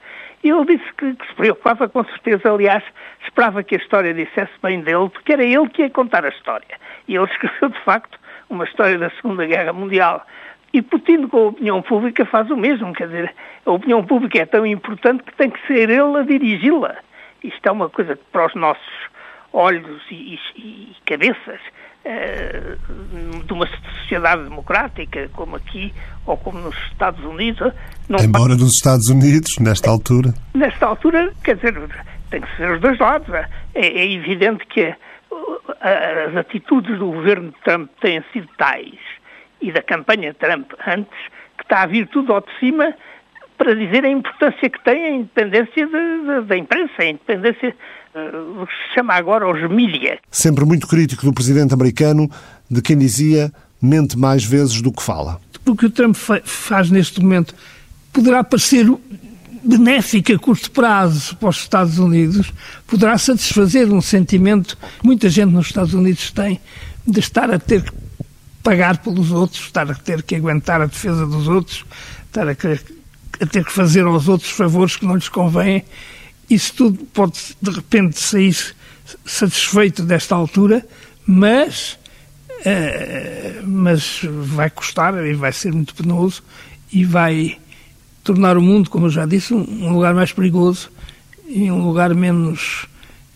E ele disse que, que, se preocupava com certeza, aliás, esperava que a história dissesse bem dele, porque era ele que ia contar a história. E ele [laughs] escreveu, de facto, uma história da Segunda Guerra Mundial. E Putin, com a opinião pública, faz o mesmo. Quer dizer, a opinião pública é tão importante que tem que ser ele a dirigi-la. Isto é uma coisa que para os nossos olhos e, e, e cabeças de uma sociedade democrática, como aqui ou como nos Estados Unidos. Embora nos Estados Unidos, nesta altura. Nesta altura, quer dizer, tem que ser os dois lados. É, é evidente que as atitudes do governo Trump têm sido tais e da campanha Trump antes que está a vir tudo ao de cima para dizer a importância que tem a independência de, de, da imprensa, a independência uh, que se chama agora os mídias. Sempre muito crítico do presidente americano, de quem dizia mente mais vezes do que fala. O que o Trump fa faz neste momento poderá parecer benéfico a curto prazo para os Estados Unidos, poderá satisfazer um sentimento que muita gente nos Estados Unidos tem de estar a ter que pagar pelos outros, estar a ter que aguentar a defesa dos outros, estar a a ter que fazer aos outros favores que não lhes convêm. Isso tudo pode, de repente, sair satisfeito desta altura, mas, uh, mas vai custar e vai ser muito penoso e vai tornar o mundo, como eu já disse, um, lugar mais perigoso e um lugar menos,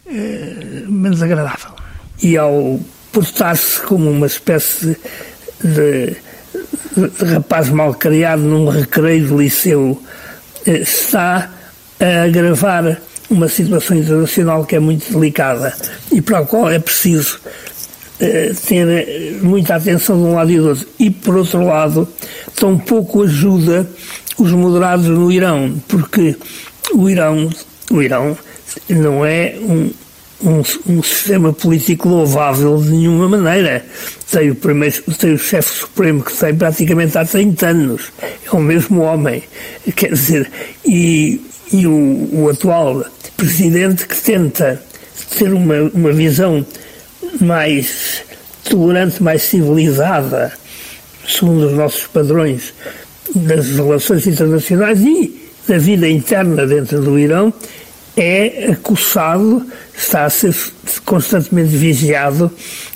uh, menos agradável. E ao portar-se como uma espécie de rapaz mal criado num recreio de liceu eh, está a agravar uma situação internacional que é muito delicada e para a qual é preciso eh, ter muita atenção de um lado e do outro. E, por outro lado, tão pouco ajuda os moderados no Irão, porque o Irão, o Irão não é um, um, um, sistema político louvável de nenhuma maneira. Tem o, primeiro, tem o chefe supremo que tem praticamente há 30 anos. É o mesmo homem. Quer dizer, e, e o, o atual presidente que tenta ter uma, uma visão mais tolerante, mais civilizada, segundo os nossos padrões das relações internacionais e da vida interna dentro do Irão, é acossado, está a ser constantemente vigiado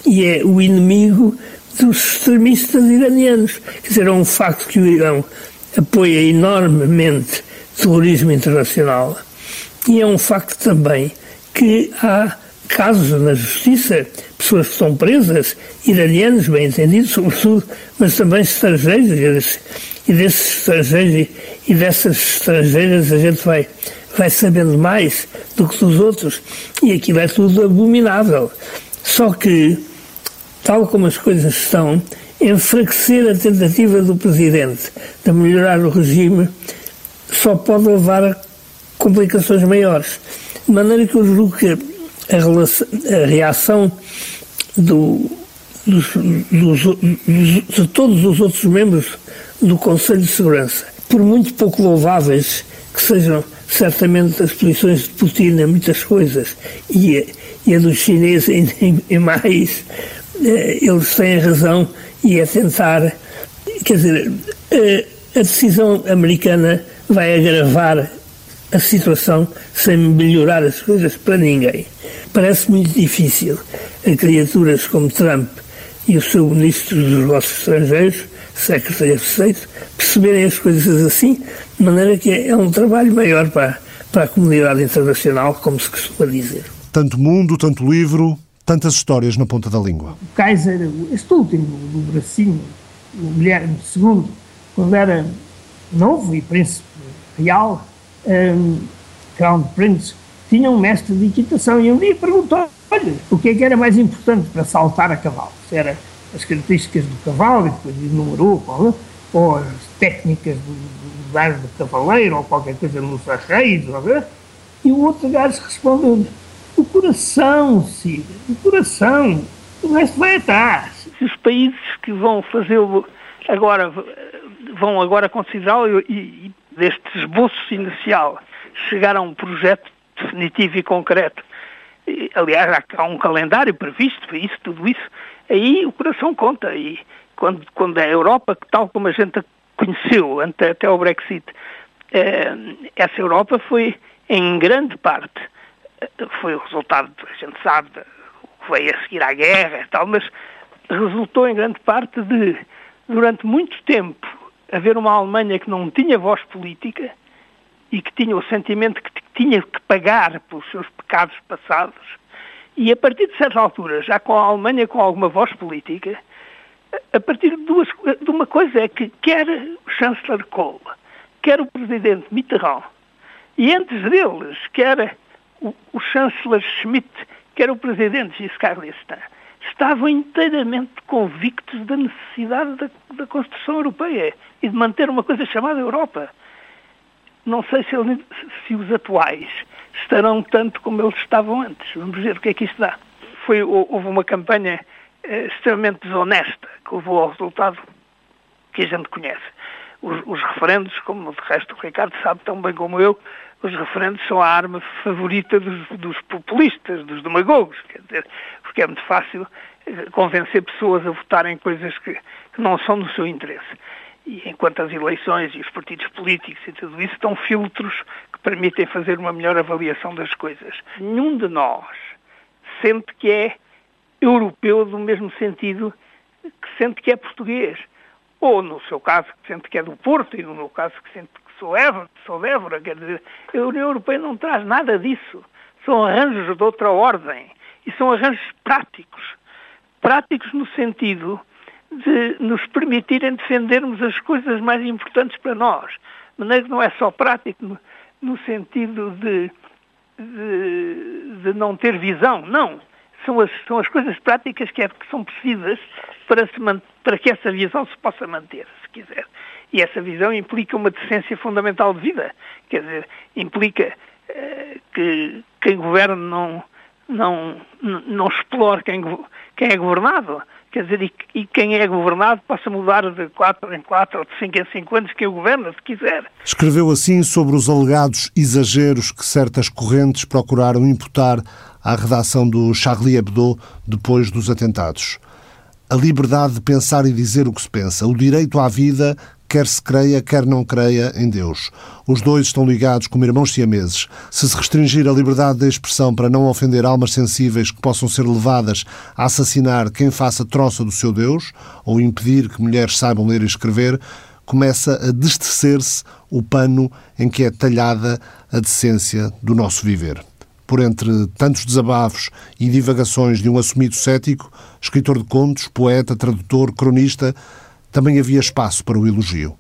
e é o inimigo dos extremistas iranianos. Quer dizer, é um facto que o Irão apoia enormemente terrorismo internacional. E é um facto também que há casos na justiça, pessoas que estão presas, iranianos, bem entendidos, sobretudo, mas também estrangeiros, e desses estrangeiros e dessas estrangeiras a gente vai vai sabendo mais do que dos outros. E aquilo é tudo abominável. Só que, tal como as coisas estão, enfraquecer a tentativa do Presidente de melhorar o regime só pode levar a complicações maiores. De maneira que eu julgo que a, relação, a reação do, dos, dos, dos, de todos os outros membros do Conselho de Segurança, por muito pouco louváveis que sejam certamente as posições de Putin a muitas coisas e a, e a dos chineses em, em mais, eh, eles têm razão e é tentar, quer dizer, a, a decisão americana vai agravar a situação sem melhorar as coisas para ninguém. Parece muito difícil a criaturas como Trump e o seu ministro dos negócios estrangeiros, Secretary of State, perceberem as coisas assim, de maneira que é um trabalho maior para, para para a comunidade internacional, como se costuma dizer. Tanto mundo, tanto livro, tantas histórias na ponta da língua. O Kaiser, este último do bracinho, o Guilherme II, quando era novo e príncipe real, um, Crown Prince, tinha um mestre de equitação e um dia perguntou olha, o que é que era mais importante para saltar a cavalo? Se era as características do cavalo, e depois enumerou, qual, ou as técnicas do, do, do ar do cavaleiro, ou qualquer coisa nos arreios, e o outro gajo respondeu o coração, Cida, o coração, o resto vai atrás. Se os países que vão fazê-lo agora, vão agora considerá-lo e, e deste esboço inicial chegar a um projeto definitivo e concreto, aliás, há um calendário previsto para isso, tudo isso, aí o coração conta. E quando, quando a Europa, tal como a gente a conheceu até, até o Brexit, eh, essa Europa foi, em grande parte, eh, foi o resultado, a gente sabe, o que veio a seguir à guerra e tal, mas resultou em grande parte de, durante muito tempo, haver uma Alemanha que não tinha voz política e que tinha o sentimento que tinha que pagar pelos seus pecados passados, e a partir de certa altura, já com a Alemanha com alguma voz política, a partir de, duas, de uma coisa é que quer o chanceler Kohl, quer o presidente Mitterrand, e antes deles, quer o, o chanceler Schmidt, quer o presidente Giscard d'Estaing, estavam inteiramente convictos da necessidade da, da construção europeia e de manter uma coisa chamada Europa não sei se, ele, se, os atuais estarão tanto como eles estavam antes. Vamos ver o que é que isto dá. Foi, houve uma campanha eh, extremamente desonesta que levou ao resultado que a gente conhece. Os, os referendos, como de resto o Ricardo sabe tão bem como eu, os referendos são a arma favorita dos, dos populistas, dos demagogos, quer dizer, porque é muito fácil eh, convencer pessoas a votarem coisas que, que não são do seu interesse e enquanto as eleições e os partidos políticos e tudo isso estão filtros que permitem fazer uma melhor avaliação das coisas. Nenhum de nós sente que é europeu no mesmo sentido que sente que é português. Ou, no seu caso, que sente que é do Porto, e no meu caso, que sente que sou Évora, sou Évora. Quer dizer, a União Europeia não traz nada disso. São arranjos de outra ordem. E são arranjos práticos. Práticos no sentido de nos permitirem defendermos as coisas mais importantes para nós. De maneira que não é só prático no, no sentido de, de, de, não ter visão, não. São as, são as coisas práticas que, é, que são precisas para, se, para que essa visão se possa manter, se quiser. E essa visão implica uma decência fundamental de vida. Quer dizer, implica eh, que quem governa não, não, não explore quem, quem é governado quer dizer, e, e, quem é governado possa mudar de 4 em 4 ou de 5 em 5 anos quem o governa, se quiser. Escreveu assim sobre os alegados exageros que certas correntes procuraram imputar à redação do Charlie Hebdo depois dos atentados. A liberdade de pensar e dizer o que se pensa, o direito à vida quer se creia, quer não creia em Deus. Os dois estão ligados como irmãos siameses. Se se restringir a liberdade de expressão para não ofender almas sensíveis que possam ser levadas a assassinar quem faça troça do seu Deus, ou impedir que mulheres saibam ler e escrever, começa a destecer-se o pano em que é talhada a decência do nosso viver. Por entre tantos desabafos e divagações de um assumido cético, escritor de contos, poeta, tradutor, cronista, também havia espaço para o elogio.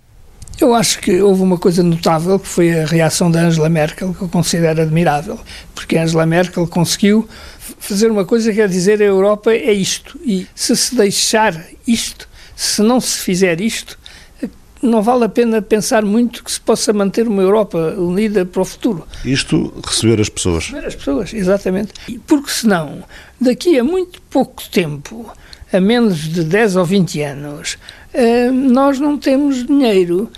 Eu acho que houve uma coisa notável que foi a reação da Angela Merkel, que eu considero admirável, porque a Angela Merkel conseguiu fazer uma coisa que é dizer a Europa é isto, e se se deixar isto, se não se fizer isto, não vale a pena pensar muito que se possa manter uma Europa unida para o futuro. Isto, receber as pessoas. Receber as pessoas, exatamente. Porque senão, daqui a muito pouco tempo, a menos de 10 ou 20 anos, eh, nós não temos dinheiro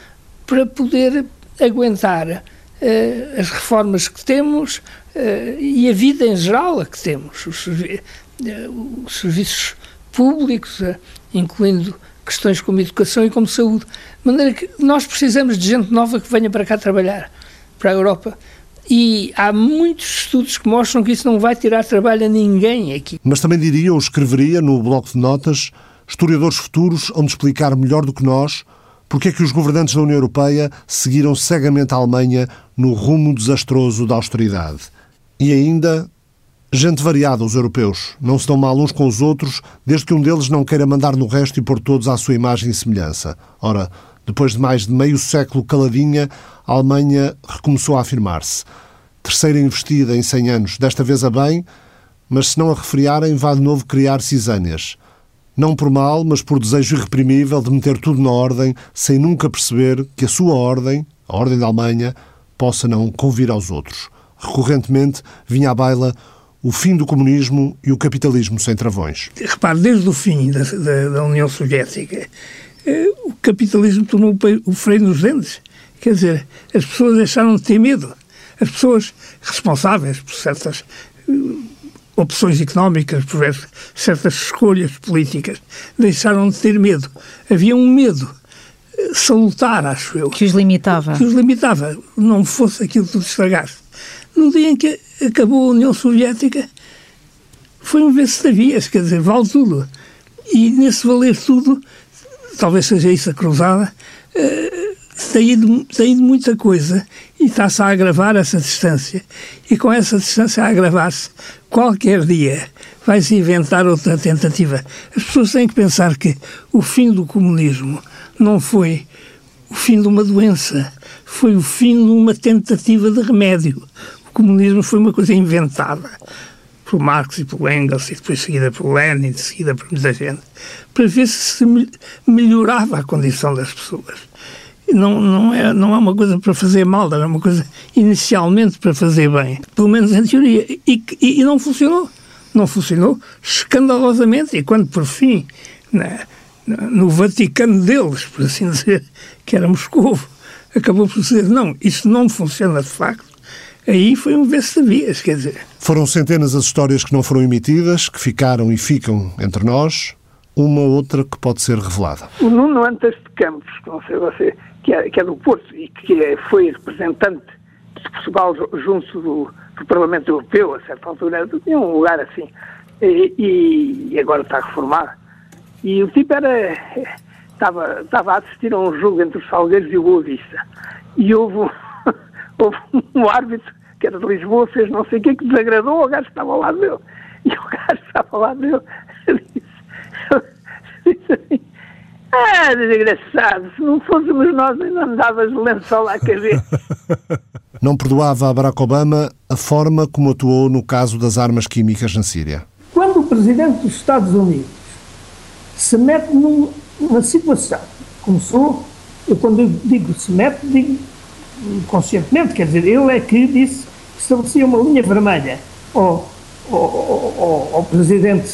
para poder aguentar eh, as reformas que temos eh, e a vida em geral a que temos, os, os serviços públicos, incluindo questões como educação e como saúde. De maneira que nós precisamos de gente nova que venha para cá trabalhar, para a Europa. E há muitos estudos que mostram que isso não vai tirar trabalho a ninguém aqui. Mas também diria ou escreveria no bloco de notas historiadores futuros onde explicar melhor do que nós porque é que os governantes da União Europeia seguiram cegamente a Alemanha no rumo desastroso da austeridade. E ainda, gente variada, os europeus. Não se dão mal uns com os outros, desde que um deles não queira mandar no resto e pôr todos à sua imagem e semelhança. Ora, depois de mais de meio século caladinha, a Alemanha recomeçou a afirmar-se. Terceira investida em 100 anos, desta vez a bem, mas se não a refriarem, vai de novo criar cisâneas. Não por mal, mas por desejo irreprimível de meter tudo na ordem, sem nunca perceber que a sua ordem, a ordem da Alemanha, possa não convir aos outros. Recorrentemente vinha à baila o fim do comunismo e o capitalismo sem travões. Repare, desde o fim da, da, da União Soviética, eh, o capitalismo tomou o freio nos dentes. Quer dizer, as pessoas deixaram de ter medo. As pessoas responsáveis por certas eh, opções económicas, por certas escolhas políticas, deixaram de ter medo. Havia um medo eh, salutar, acho eu. Que os limitava. Que os limitava. Não fosse aquilo que tudo estragasse. No dia em que acabou a União Soviética, foi um ver-se-davias, quer dizer, vale tudo. E nesse valer tudo, talvez seja isso a cruzada, uh, tem, ido, tem ido muita coisa e está-se a agravar essa distância. E com essa distância a agravar-se, qualquer dia vai-se inventar outra tentativa. As pessoas têm que pensar que o fim do comunismo não foi o fim de uma doença, foi o fim de uma tentativa de remédio. O comunismo foi uma coisa inventada por Marx e por Engels e depois seguida por Lenin, seguida por muita gente, para ver se se melhorava a condição das pessoas. Não, não, é, não é uma coisa para fazer mal, é uma coisa inicialmente para fazer bem, pelo menos em teoria. E, e, e não funcionou. Não funcionou escandalosamente. E quando, por fim, na, no Vaticano deles, por assim dizer, que era Moscou, acabou por dizer: não, isso não funciona de facto aí foi um ver-se-sabias, quer dizer. Foram centenas as histórias que não foram emitidas, que ficaram e ficam entre nós, uma outra que pode ser revelada. O Nuno Antas de Campos, que não sei você, que é, que é do Porto e que é, foi representante de Portugal junto do, do, Parlamento Europeu, a certa altura, tinha um lugar assim, e, e agora está reformado. E o tipo era. Estava, estava a assistir a um jogo entre os Salgueiros e o Boa Vista. E houve, [laughs] houve um árbitro que era de Lisboa, fez não sei o que, que desagradou o gajo que estava ao lado dele. E o gajo estava ao lado dele [laughs] disse, disse assim, ah, desgraçado, se não fôssemos nós ainda andavas de lençol à cabeça. [laughs] Não perdoava a Barack Obama a forma como atuou no caso das armas químicas na Síria. Quando o presidente dos Estados Unidos se mete numa situação, começou, eu quando eu digo se mete, digo conscientemente, quer dizer, ele é que disse que estabelecia uma linha vermelha ao, ao, ao, ao presidente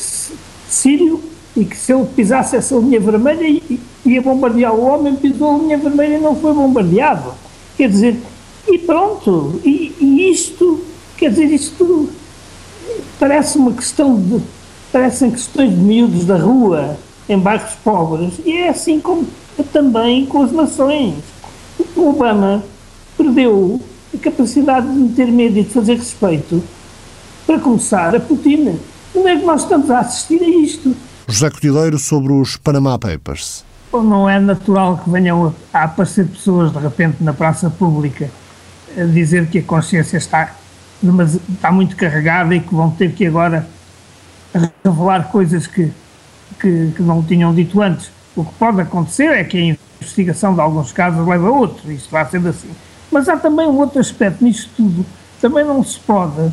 sírio e que se ele pisasse essa linha vermelha ia bombardear o homem, pisou a linha vermelha e não foi bombardeado. Quer dizer, e pronto, e, e isto, quer dizer, isto parece uma questão de, parecem questões de miúdos da rua, em bairros pobres, e é assim como também com as nações. O Obama perdeu a capacidade de ter medo e de fazer respeito, para começar, a Putin. Não é que nós estamos a assistir a isto. José Cotileiro sobre os Panama Papers. Não é natural que venham a aparecer pessoas de repente na praça pública a dizer que a consciência está, está muito carregada e que vão ter que agora revelar coisas que, que, que não tinham dito antes. O que pode acontecer é que a investigação de alguns casos leva a outro, isto vai sendo assim. Mas há também um outro aspecto nisto tudo. Também não se pode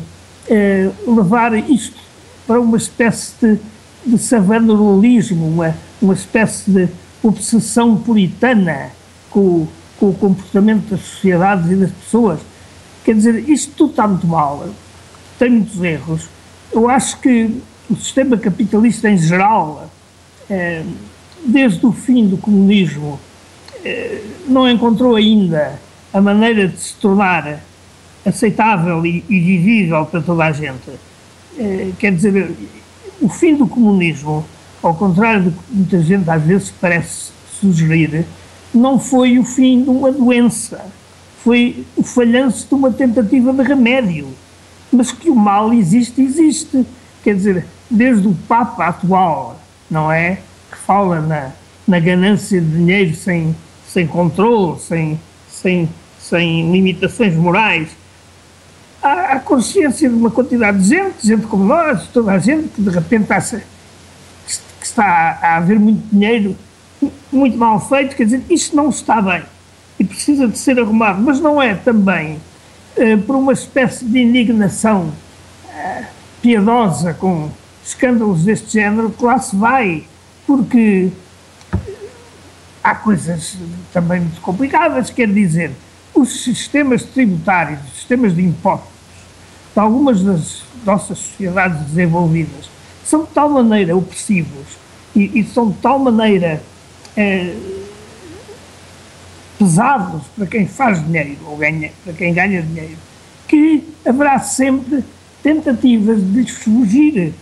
eh, levar isto para uma espécie de, de savanorolismo, uma, uma espécie de obsessão puritana com, com o comportamento das sociedades e das pessoas. Quer dizer, isto tudo está muito mal, tem muitos erros. Eu acho que o sistema capitalista em geral, eh, desde o fim do comunismo, eh, não encontrou ainda a maneira de se tornar aceitável e, e vivível para toda a gente. Eh, quer dizer, o fim do comunismo, ao contrário do que muita gente às vezes parece sugerir, não foi o fim de uma doença, foi o falhanço de uma tentativa de remédio. Mas que o mal existe, existe. Quer dizer, desde o Papa atual, não é? Que fala na, na ganância de dinheiro sem, sem controle, sem, sem sem limitações morais. Há a consciência de uma quantidade de gente, gente como nós, toda a gente, que de repente está, que está a haver muito dinheiro muito mal feito, quer dizer, isto não está bem. E precisa de ser arrumado, mas não é também uh, por uma espécie de indignação uh, piedosa com escândalos deste género que lá se vai, porque há coisas também muito complicadas, quer dizer, os sistemas tributários, os sistemas de impostos de algumas das nossas sociedades desenvolvidas são de tal maneira opressivos e, e são de tal maneira eh, pesados para quem faz dinheiro ou ganha, para quem ganha dinheiro, que haverá sempre tentativas de fugir.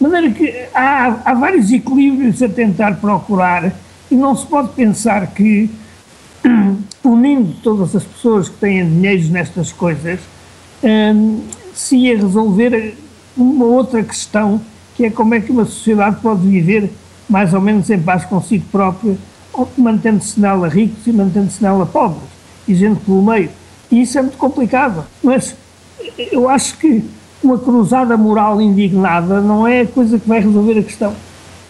De maneira que há, há vários equilíbrios a tentar procurar e não se pode pensar que, [clears throat] unindo todas as pessoas que têm dinheiros nestas coisas, um, se ia resolver uma outra questão, que é como é que uma sociedade pode viver mais ou menos em paz consigo própria, mantendo-se nela ricos e mantendo-se nela pobres, e gente pelo meio. E isso é muito complicado. Mas eu acho que uma cruzada moral indignada não é a coisa que vai resolver a questão.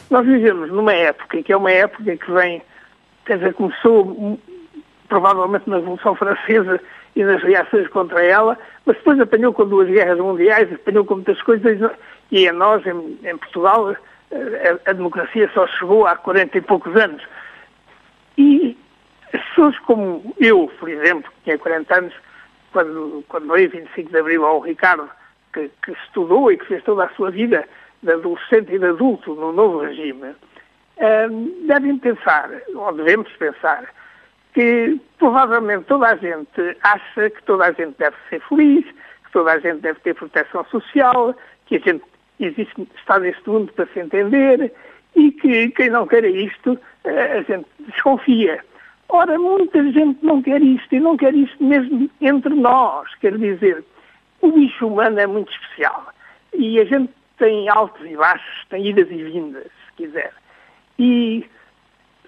Nós vivemos numa época que é uma época que vem, quer dizer, começou provavelmente na Revolução Francesa e nas reações contra ela, mas depois apanhou com duas guerras mundiais, apanhou com muitas coisas, e a nós, em, em Portugal, a, a, democracia só chegou há 40 e poucos anos. E as pessoas como eu, por exemplo, que tinha 40 anos, quando, quando veio 25 de Abril ao Ricardo, que, que estudou e que fez toda a sua vida de adolescente e de adulto no novo regime, um, devem pensar, ou devemos pensar, que provavelmente toda a gente acha que toda a gente deve ser feliz, que toda a gente deve ter proteção social, que a gente existe, está neste mundo para se entender e que quem não quer isto, a gente desconfia. Ora, muita gente não quer isto e não quer isto mesmo entre nós. Quer dizer, o bicho humano é muito especial e a gente tem altos e baixos, tem idas e vindas, se quiser. E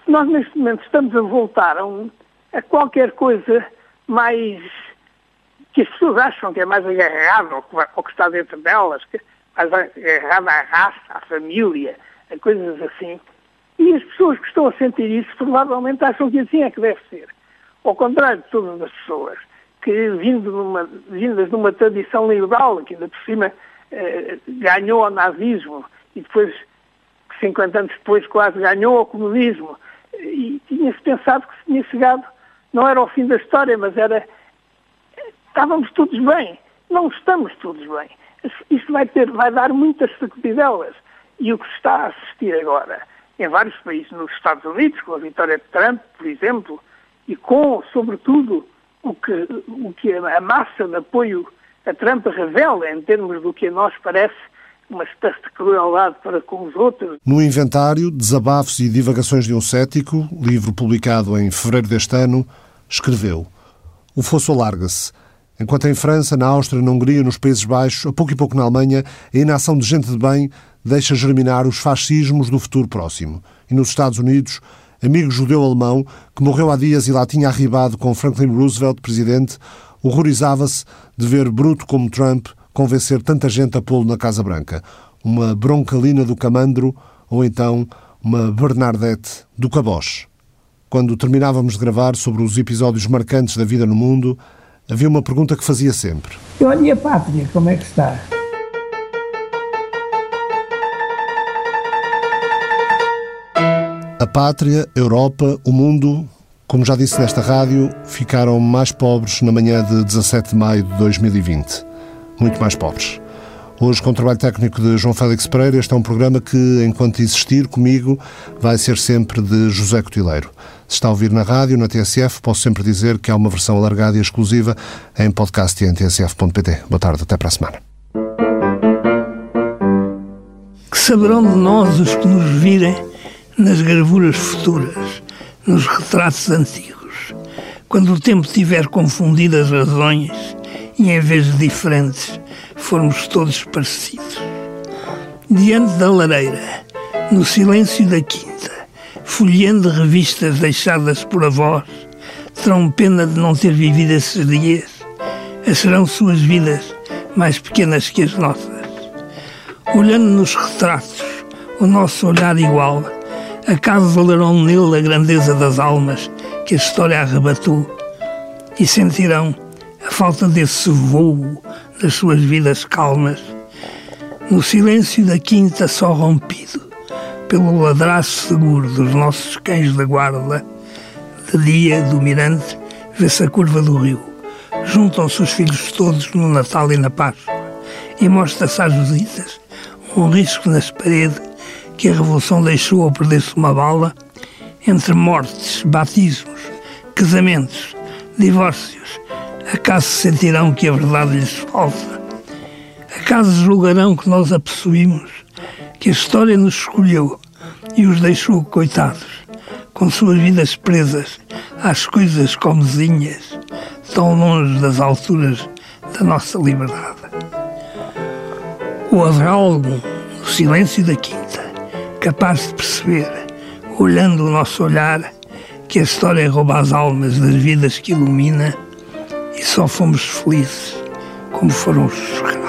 nós neste momento estamos a voltar a, um, qualquer coisa mais que as pessoas acham que é mais agarrado ou que, está dentro delas, que mais agarrado à raça, à família, a coisas assim. E as pessoas que estão a sentir isso provavelmente acham que assim é que deve ser. Ao contrário de todas as pessoas que, vindo numa, vindas de uma tradição liberal, que ainda por cima eh, ganhou ao nazismo e depois, 50 anos depois, quase ganhou ao comunismo. E tinha-se pensado que se tinha chegado, não era o fim da história, mas era. Estávamos todos bem. Não estamos todos bem. Isto vai, ter, vai dar muitas sacudidelas. E o que se está a assistir agora em vários países, nos Estados Unidos, com a vitória de Trump, por exemplo, e com, sobretudo, o que, o que a massa de apoio a Trump revela em termos do que a nós parece uma espécie de crueldade para com os outros. No inventário Desabafos e Divagações de um Cético, livro publicado em fevereiro deste ano, escreveu O fosso alarga-se. Enquanto em França, na Áustria, na Hungria, nos Países Baixos, a pouco e pouco na Alemanha, a inação de gente de bem deixa germinar os fascismos do futuro próximo. E nos Estados Unidos, amigo judeu-alemão, que morreu há dias e lá tinha arribado com Franklin Roosevelt, presidente, horrorizava-se de ver bruto como Trump convencer tanta gente a pô-lo na Casa Branca. Uma broncalina do Camandro ou então uma Bernadette do Caboche. Quando terminávamos de gravar sobre os episódios marcantes da vida no mundo, havia uma pergunta que fazia sempre. Olha, e a pátria, como é que está? A pátria, a Europa, o mundo, como já disse nesta rádio, ficaram mais pobres na manhã de 17 de maio de 2020. Muito mais pobres. Hoje, com o trabalho técnico de João Félix Pereira, este é um programa que, enquanto existir comigo, vai ser sempre de José Cotileiro. Se está a ouvir na rádio, na TSF, posso sempre dizer que há uma versão alargada e exclusiva em podcast e em tsf.pt. Boa tarde, até para a semana. Que saberão de nós os que nos virem nas gravuras futuras, nos retratos antigos, quando o tempo tiver confundido as razões e em vez de diferentes formos todos parecidos. Diante da lareira, no silêncio da quinta, folheando revistas deixadas por avós, terão pena de não ter vivido esses dias, acharão suas vidas mais pequenas que as nossas. Olhando nos retratos, o nosso olhar igual, acaso valerão nele a grandeza das almas que a história arrebatou e sentirão a falta desse voo das suas vidas calmas, no silêncio da quinta só rompido pelo ladraço seguro dos nossos cães da guarda, de dia do mirante vê-se a curva do rio. Juntam-se os filhos todos no Natal e na Páscoa e mostra-se às visitas um risco nas paredes que a Revolução deixou ao perder-se uma bala entre mortes, batismos, casamentos, divórcios. Acaso sentirão que a verdade lhes falta? Acaso julgarão que nós a possuímos? Que a história nos escolheu e os deixou coitados, com suas vidas presas às coisas comezinhas, tão longe das alturas da nossa liberdade? Ou haverá algum, no silêncio da quinta, capaz de perceber, olhando o nosso olhar, que a história rouba as almas das vidas que ilumina e só fomos felizes como foram os.